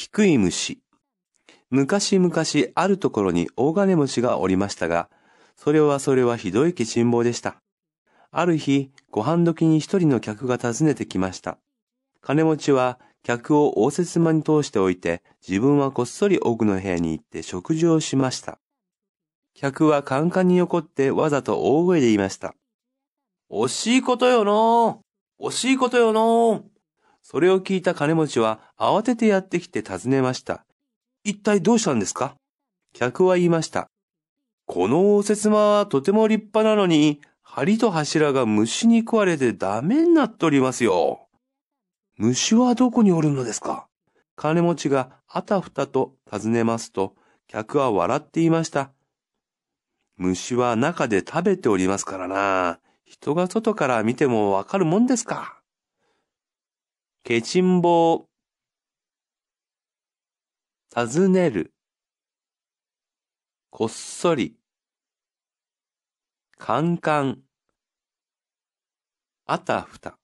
低い虫。昔々あるところに大金持ちがおりましたが、それはそれはひどい気辛抱でした。ある日、ご飯時に一人の客が訪ねてきました。金持ちは客を応接間に通しておいて、自分はこっそり奥の部屋に行って食事をしました。客はカンカンに横ってわざと大声で言いました。惜しいことよの惜しいことよのそれを聞いた金持ちは慌ててやってきて尋ねました。一体どうしたんですか？客は言いました。この応接間はとても立派なのに、梁と柱が虫に食われてダメになっておりますよ。虫はどこにおるのですか？金持ちがあたふたと尋ねますと、客は笑っていました。虫は中で食べておりますからな。人が外から見てもわかるもんですか？ケチンボウ。尋ねる。こっそり。カンカン。あたふた。